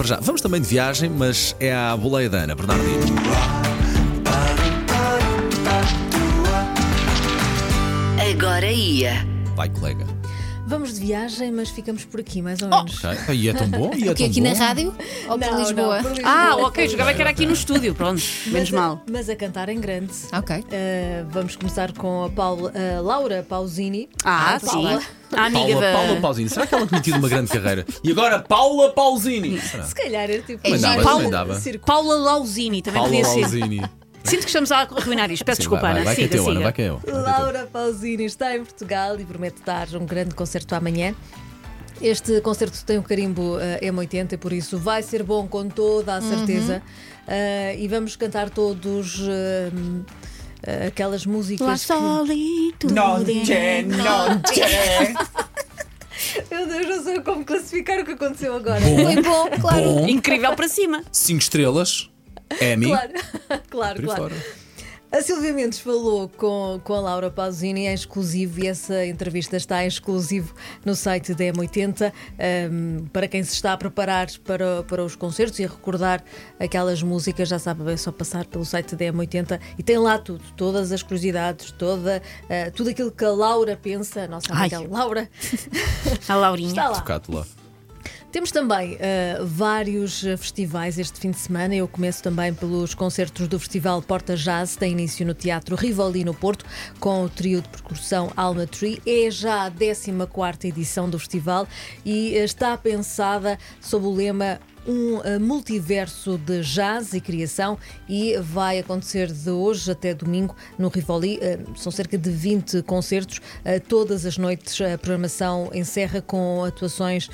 Para já, vamos também de viagem, mas é à boleia da Ana Bernardino. Agora ia. Vai, colega. Vamos de viagem, mas ficamos por aqui, mais ou menos. Ok. E é tão bom, e é Porque tão aqui bom. na rádio ou por Não, Lisboa? não, por Lisboa. Ah, ok, jogava que era aqui no estúdio, pronto, menos Mas a- mal. Mas a cantar em grande. Ok. Uh, vamos começar com a, Paula- a Laura Pausini. Ah, sim. Paula. A amiga Paula, da. Paula Pausini. Será que ela tinha tido uma grande carreira? E agora Paula Pausini. Será? Se calhar era tipo. É dava, Paula- também dava. Paula Lausini, também Paula podia ser. Pausini. Sinto que estamos a arruinar isto. Peço Sim, desculpa, vai, vai, Ana. vai que é Siga, Ana, siga. vai que é eu. É. Laura Pausini está em Portugal e promete dar um grande concerto amanhã. Este concerto tem um carimbo eh, M80 e por isso vai ser bom com toda a certeza. Eh, e vamos cantar todos eh, aquelas La músicas. Que... solitude. Meu Deus, não sei como classificar o que aconteceu agora. Foi bom, claro. Bom. Incrível para cima. 5 estrelas. Emmy. Claro, claro, claro. fora. A Silvia Mendes falou com, com a Laura Pausini em exclusivo e essa entrevista está em exclusivo no site da M80 um, para quem se está a preparar para, para os concertos e a recordar aquelas músicas, já sabe, é só passar pelo site da M80 e tem lá tudo, todas as curiosidades, toda, uh, tudo aquilo que a Laura pensa, nossa amiga Ai. Laura A Laurinha. está lá. Lá. Temos também uh, vários festivais este fim de semana. Eu começo também pelos concertos do Festival Porta Jazz, tem início no Teatro Rivoli, no Porto, com o trio de percussão Alma Tree. É já a 14 edição do festival e uh, está pensada sob o lema um uh, multiverso de jazz e criação e vai acontecer de hoje até domingo no Rivoli. Uh, são cerca de 20 concertos. Uh, todas as noites a programação encerra com atuações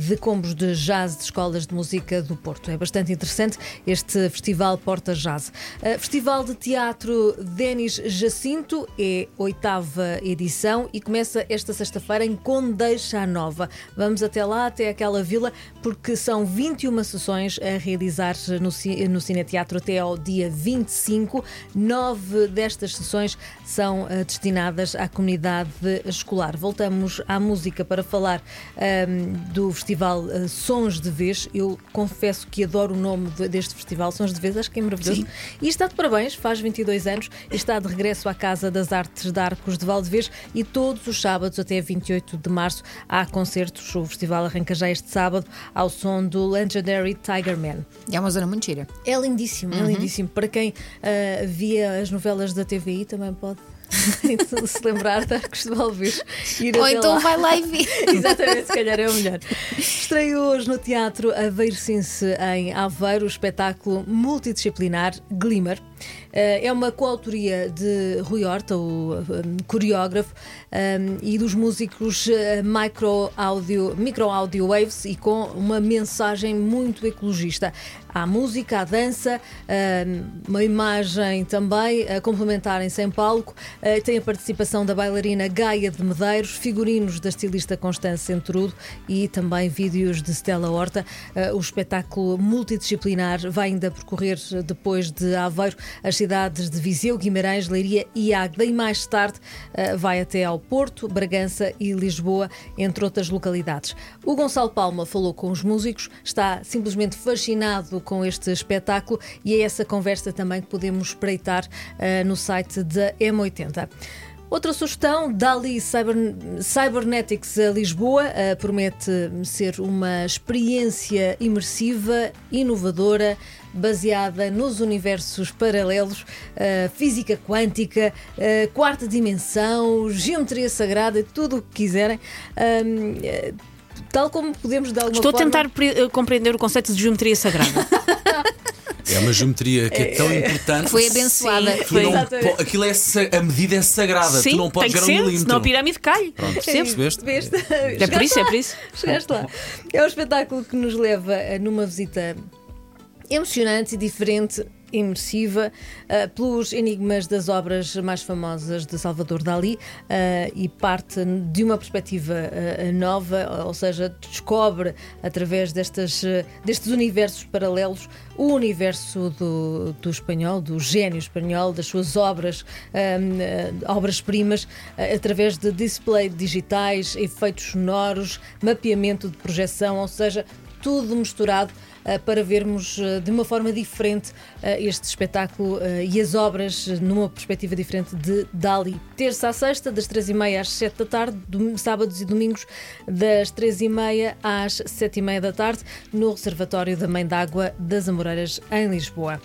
de combos de jazz de escolas de música do Porto. É bastante interessante este festival Porta Jazz. Festival de Teatro Denis Jacinto é oitava edição e começa esta sexta-feira em Condeixa Nova. Vamos até lá, até aquela vila, porque são 21 sessões a realizar no, no Cineteatro até ao dia 25. Nove destas sessões são eh, destinadas à comunidade escolar. Voltamos à música para falar ahm, do festival eh, Sons de Vez. Eu confesso que adoro o nome de- deste festival, Sons de Vez, acho que é maravilhoso. E está de parabéns, faz 22 anos e está de regresso à Casa das Artes de Arcos de Valdevez e todos os sábados até 28 de março há concertos. O festival arranca já este sábado ao som do Legendary Tiger Man. É uma zona muito gira. É lindíssimo, é lindíssimo. Para quem ah, via as novelas da TVI também pode se lembrar de Arcos de. Ir Ou então lá. vai lá e vê. Exatamente, se calhar é o melhor. Estreou hoje no Teatro Aveirense em Aveiro o espetáculo multidisciplinar Glimmer. Eh, É uma coautoria de Rui Horta, o coreógrafo, e dos músicos eh, Micro Audio, Micro Audio Waves e com uma mensagem muito ecologista. Há música, há dança, um, uma imagem também a complementarem-se em palco. Eh, Tem a participação da bailarina Gaia de Medeiros, figurinos da estilista Constância Centrudo e também vídeos de Stella Horta. O espetáculo multidisciplinar vai ainda percorrer depois de Aveiro as cidades de Viseu, Guimarães, Leiria e Águeda e mais tarde eh, vai até ao Porto, Bragança e Lisboa, entre outras localidades. O Gonçalo Palma falou com os músicos, está simplesmente fascinado com este espetáculo e é essa conversa também que podemos espreitar eh, no site da M80. Outra sugestão, Dali Cyber, Cybernetics a Lisboa, eh, promete ser uma experiência imersiva, inovadora, baseada nos universos paralelos, eh, física quântica, eh, quarta dimensão, geometria sagrada, e tudo o que quiserem. Eh, Tal como podemos de alguma Estou a forma... tentar pre- eh, compreender o conceito de geometria sagrada. É uma geometria que é tão importante. Foi abençoada. Sim, foi. não aquilo é a medida é sagrada. Sim, tu não podes a um milímetro. senão a pirâmide cai. Pronto, Percebes? percebeste? Veste? É por isso, é por isso. Chegaste lá. É um espetáculo que nos leva a numa visita emocionante e diferente. Imersiva ah, pelos enigmas das obras mais famosas de Salvador Dali ah, e parte de uma perspectiva ah, nova, ou seja, descobre através destas, destes universos paralelos o universo do, do espanhol, do gênio espanhol, das suas obras, ah, obras-primas, através de display digitais, efeitos sonoros, mapeamento de projeção, ou seja, tudo misturado eh, para vermos eh, de uma forma diferente eh, este espetáculo e as obras numa perspectiva diferente de Dali. Terça à sexta, das três e meia às sete da tarde, sábados e domingos, das três e meia às sete e meia da tarde, no Reservatório da Mãe d'Água das Amoreiras, em Lisboa.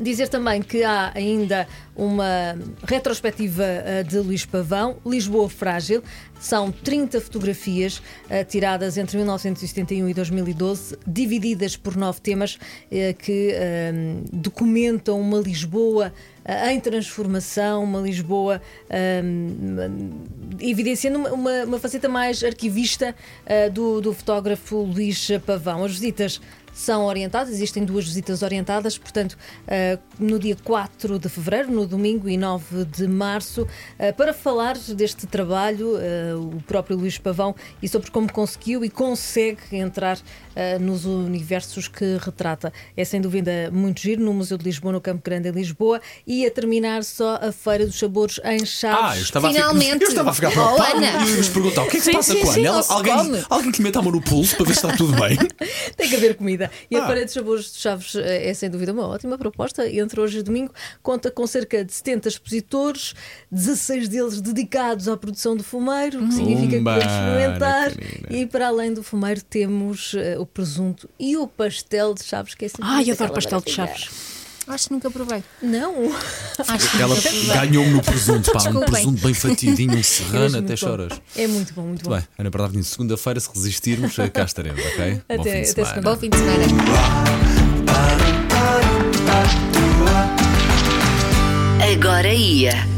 Dizer também que há ainda uma retrospectiva eh, de Luís Pavão, Lisboa Frágil. São 30 fotografias eh, tiradas entre 1971 e 2012, divididas por nove temas eh, que eh, documentam uma Lisboa em transformação, uma Lisboa eh, evidenciando uma, uma, faceta mais arquivista do, do fotógrafo Luís Pavão. As visitas são orientadas, existem duas visitas orientadas, portanto, eh, no dia 4 de fevereiro, no domingo, e 9 de março, eh, para falar deste trabalho, eh, o próprio Luís Pavão, e sobre como conseguiu e consegue entrar nos universos que retrata. É sem dúvida muito giro no Museu de Lisboa, no Campo Grande, em Lisboa, e a terminar só a Feira dos Sabores em Chaves. Ah, eu estava Finalmente. a ficar, eu estava a ficar Oh, preocupado Ana. e nos perguntar o que é que se passa sim, com a Ana. Alguém, alguém que lhe meta a mão no pulso para ver se está tudo bem. Tem que haver comida. E a Ah. Feira dos Sabores de Chaves eh, é sem dúvida uma ótima proposta. Entre hoje e domingo, conta com cerca de 70 expositores, 16 deles dedicados à produção do fumeiro, o que significa que Pumba, podemos experimentar. E para além do fumeiro, temos eh, o presunto e o pastel de Chaves, que é sempre Ai, adoro pastel de chaves. Acho que nunca provei. Não, Acho que Ela nunca provei. ganhou-me no presunto, pá, um Desculpem. presunto bem fatiadinho, um serrano, até bom. choras. É muito bom, muito bom. Muito bem, Ana Bernardino, segunda-feira, se resistirmos, cá estaremos, ok? Até- Bom fim de até semana. segunda. Bom fim de semana. Agora ia.